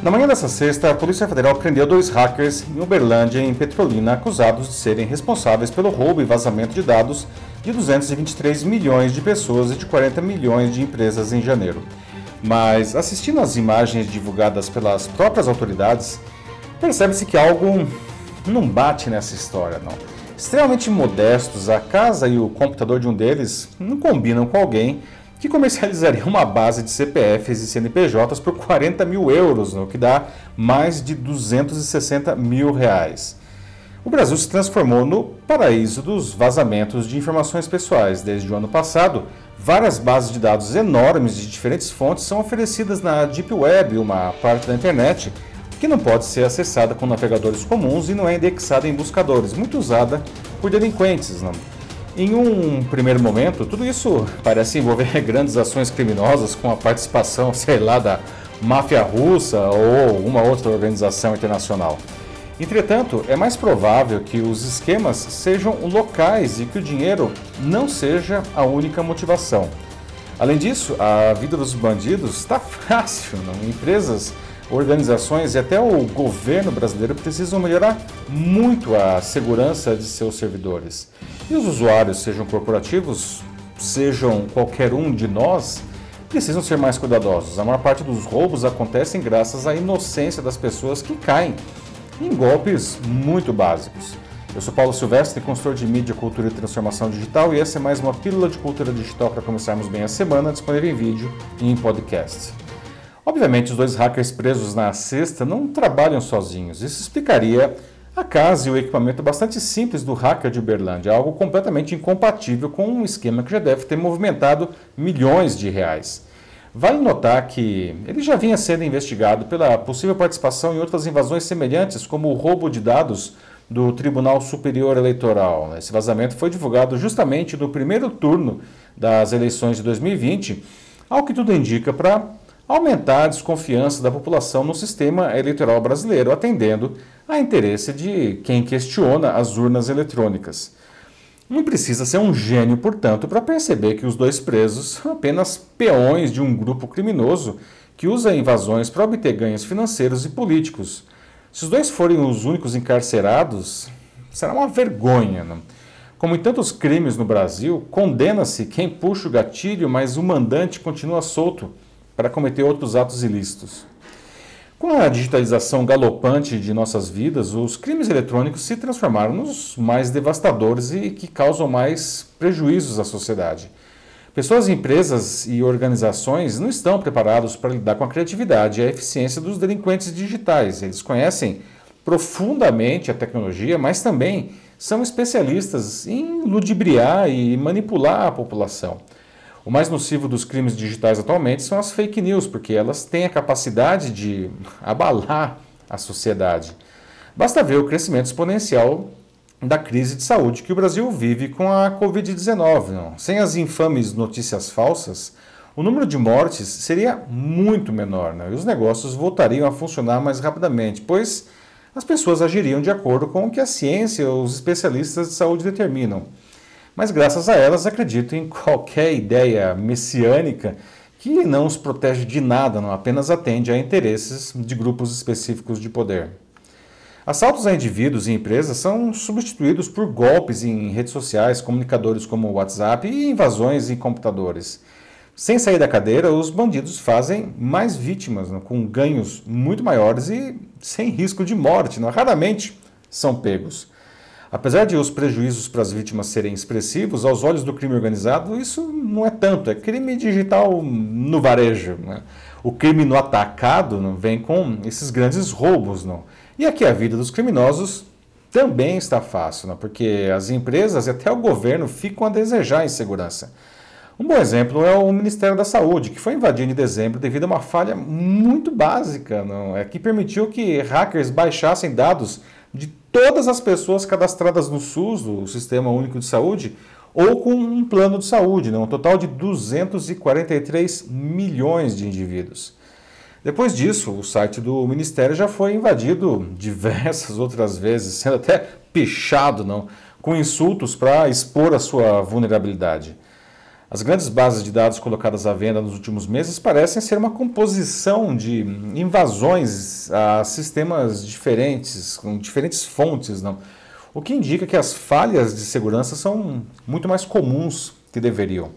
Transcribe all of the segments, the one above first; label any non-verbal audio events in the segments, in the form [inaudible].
Na manhã dessa sexta, a Polícia Federal prendeu dois hackers em Uberlândia, em Petrolina, acusados de serem responsáveis pelo roubo e vazamento de dados de 223 milhões de pessoas e de 40 milhões de empresas em janeiro. Mas, assistindo às imagens divulgadas pelas próprias autoridades, percebe-se que algo não bate nessa história, não. Extremamente modestos, a casa e o computador de um deles não combinam com alguém que comercializaria uma base de CPFs e CNPJs por 40 mil euros, o que dá mais de 260 mil reais. O Brasil se transformou no paraíso dos vazamentos de informações pessoais. Desde o ano passado, várias bases de dados enormes de diferentes fontes são oferecidas na Deep Web, uma parte da internet que não pode ser acessada com navegadores comuns e não é indexada em buscadores, muito usada por delinquentes. Não? Em um primeiro momento, tudo isso parece envolver [laughs] grandes ações criminosas com a participação, [laughs] sei lá, da máfia russa ou uma outra organização internacional. Entretanto, é mais provável que os esquemas sejam locais e que o dinheiro não seja a única motivação. Além disso, a vida dos bandidos está [laughs] fácil. Não? Empresas, organizações e até o governo brasileiro precisam melhorar muito a segurança de seus servidores. E os usuários, sejam corporativos, sejam qualquer um de nós, precisam ser mais cuidadosos. A maior parte dos roubos acontecem graças à inocência das pessoas que caem em golpes muito básicos. Eu sou Paulo Silvestre, consultor de mídia, cultura e transformação digital, e essa é mais uma pílula de cultura digital para começarmos bem a semana, disponível em vídeo e em podcast. Obviamente, os dois hackers presos na sexta não trabalham sozinhos. Isso explicaria a casa e o equipamento bastante simples do hacker de Uberlândia, algo completamente incompatível com um esquema que já deve ter movimentado milhões de reais. Vale notar que ele já vinha sendo investigado pela possível participação em outras invasões semelhantes, como o roubo de dados do Tribunal Superior Eleitoral. Esse vazamento foi divulgado justamente no primeiro turno das eleições de 2020, ao que tudo indica para aumentar a desconfiança da população no sistema eleitoral brasileiro, atendendo a interesse de quem questiona as urnas eletrônicas. Não precisa ser um gênio, portanto, para perceber que os dois presos são apenas peões de um grupo criminoso que usa invasões para obter ganhos financeiros e políticos. Se os dois forem os únicos encarcerados, será uma vergonha. Como em tantos crimes no Brasil, condena-se quem puxa o gatilho, mas o mandante continua solto para cometer outros atos ilícitos. Com a digitalização galopante de nossas vidas, os crimes eletrônicos se transformaram nos mais devastadores e que causam mais prejuízos à sociedade. Pessoas, empresas e organizações não estão preparados para lidar com a criatividade e a eficiência dos delinquentes digitais. Eles conhecem profundamente a tecnologia, mas também são especialistas em ludibriar e manipular a população. O mais nocivo dos crimes digitais atualmente são as fake news, porque elas têm a capacidade de [laughs] abalar a sociedade. Basta ver o crescimento exponencial da crise de saúde que o Brasil vive com a Covid-19. Sem as infames notícias falsas, o número de mortes seria muito menor né? e os negócios voltariam a funcionar mais rapidamente, pois as pessoas agiriam de acordo com o que a ciência e os especialistas de saúde determinam mas graças a elas acredito em qualquer ideia messiânica que não os protege de nada, não apenas atende a interesses de grupos específicos de poder. Assaltos a indivíduos e empresas são substituídos por golpes em redes sociais, comunicadores como o WhatsApp e invasões em computadores. Sem sair da cadeira, os bandidos fazem mais vítimas, né, com ganhos muito maiores e sem risco de morte. Né? Raramente são pegos. Apesar de os prejuízos para as vítimas serem expressivos, aos olhos do crime organizado, isso não é tanto. É crime digital no varejo. Né? O crime no atacado não, vem com esses grandes roubos. Não? E aqui a vida dos criminosos também está fácil, não? porque as empresas e até o governo ficam a desejar em segurança. Um bom exemplo é o Ministério da Saúde, que foi invadido em dezembro devido a uma falha muito básica, não? É que permitiu que hackers baixassem dados de todas as pessoas cadastradas no SUS, o Sistema Único de Saúde, ou com um plano de saúde, né? um total de 243 milhões de indivíduos. Depois disso, o site do Ministério já foi invadido diversas [laughs] outras vezes, sendo até pichado não, com insultos para expor a sua vulnerabilidade. As grandes bases de dados colocadas à venda nos últimos meses parecem ser uma composição de invasões a sistemas diferentes, com diferentes fontes, não? o que indica que as falhas de segurança são muito mais comuns que deveriam.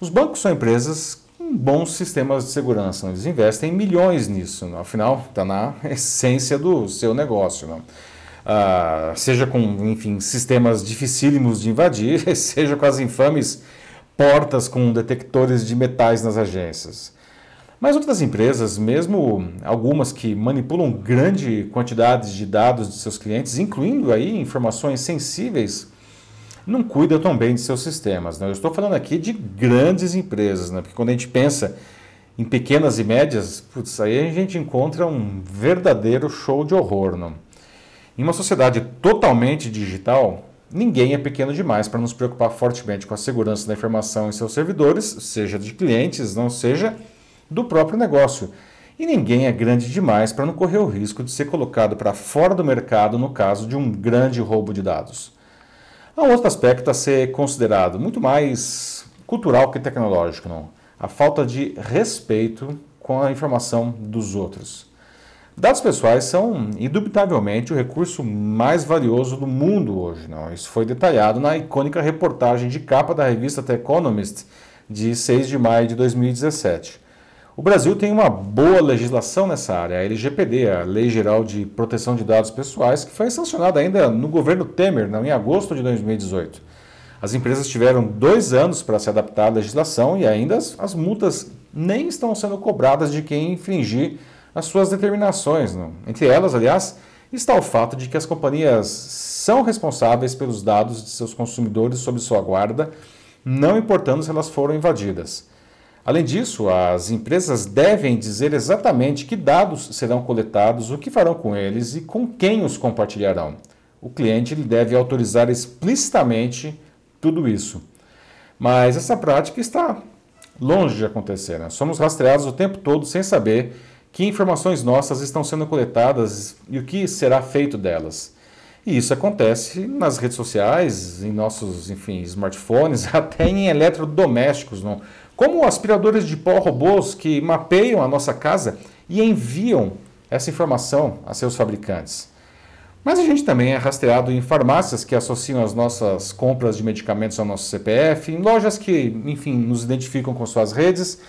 Os bancos são empresas com bons sistemas de segurança, eles investem milhões nisso, não? afinal, está na [laughs] essência do seu negócio. Não? Ah, seja com, enfim, sistemas dificílimos de invadir, [laughs] seja com as infames portas com detectores de metais nas agências. Mas outras empresas, mesmo algumas que manipulam grande quantidade de dados de seus clientes, incluindo aí informações sensíveis, não cuidam tão bem de seus sistemas. Né? Eu estou falando aqui de grandes empresas, né? porque quando a gente pensa em pequenas e médias, putz, aí a gente encontra um verdadeiro show de horror. Não? Em uma sociedade totalmente digital, Ninguém é pequeno demais para nos preocupar fortemente com a segurança da informação em seus servidores, seja de clientes, não seja do próprio negócio. E ninguém é grande demais para não correr o risco de ser colocado para fora do mercado no caso de um grande roubo de dados. Há um outro aspecto a ser considerado, muito mais cultural que tecnológico, não? A falta de respeito com a informação dos outros. Dados pessoais são, indubitavelmente, o recurso mais valioso do mundo hoje. Não? Isso foi detalhado na icônica reportagem de capa da revista The Economist, de 6 de maio de 2017. O Brasil tem uma boa legislação nessa área, a LGPD, a Lei Geral de Proteção de Dados Pessoais, que foi sancionada ainda no governo Temer, não, em agosto de 2018. As empresas tiveram dois anos para se adaptar à legislação e ainda as, as multas nem estão sendo cobradas de quem infringir as suas determinações. Não? Entre elas, aliás, está o fato de que as companhias são responsáveis pelos dados de seus consumidores sob sua guarda, não importando se elas foram invadidas. Além disso, as empresas devem dizer exatamente que dados serão coletados, o que farão com eles e com quem os compartilharão. O cliente deve autorizar explicitamente tudo isso. Mas essa prática está longe de acontecer. Né? Somos rastreados o tempo todo sem saber que informações nossas estão sendo coletadas e o que será feito delas. E isso acontece nas redes sociais, em nossos, enfim, smartphones, [laughs] até em eletrodomésticos, não? como aspiradores de pó robôs que mapeiam a nossa casa e enviam essa informação a seus fabricantes. Mas a gente também é rastreado em farmácias que associam as nossas compras de medicamentos ao nosso CPF, em lojas que, enfim, nos identificam com suas redes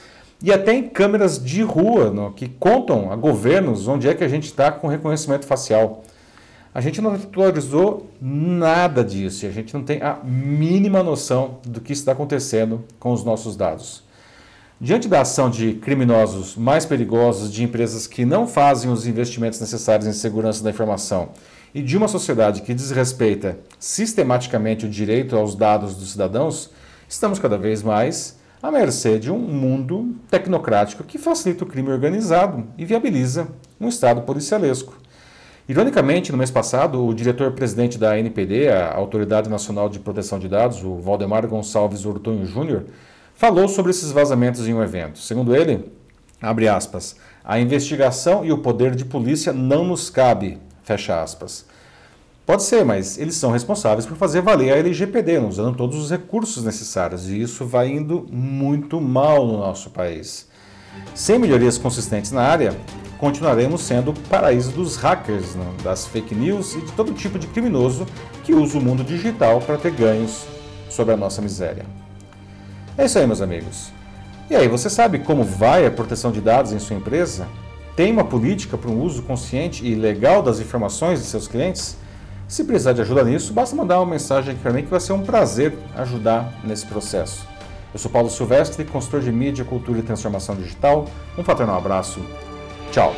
e até em câmeras de rua no, que contam a governos onde é que a gente está com reconhecimento facial. A gente não atualizou nada disso e a gente não tem a mínima noção do que está acontecendo com os nossos dados. Diante da ação de criminosos mais perigosos, de empresas que não fazem os investimentos necessários em segurança da informação e de uma sociedade que desrespeita sistematicamente o direito aos dados dos cidadãos, estamos cada vez mais à mercê de um mundo tecnocrático que facilita o crime organizado e viabiliza um Estado policialesco. Ironicamente, no mês passado, o diretor-presidente da ANPD, a Autoridade Nacional de Proteção de Dados, o Valdemar Gonçalves Ortonho Júnior, falou sobre esses vazamentos em um evento. Segundo ele, abre aspas, a investigação e o poder de polícia não nos cabe, fecha aspas. Pode ser, mas eles são responsáveis por fazer valer a LGPD, usando todos os recursos necessários, e isso vai indo muito mal no nosso país. Sem melhorias consistentes na área, continuaremos sendo o paraíso dos hackers, né, das fake news e de todo tipo de criminoso que usa o mundo digital para ter ganhos sobre a nossa miséria. É isso aí, meus amigos. E aí, você sabe como vai a proteção de dados em sua empresa? Tem uma política para um uso consciente e legal das informações de seus clientes? Se precisar de ajuda nisso, basta mandar uma mensagem aqui para mim que vai ser um prazer ajudar nesse processo. Eu sou Paulo Silvestre, consultor de mídia, cultura e transformação digital. Um fraternal abraço. Tchau.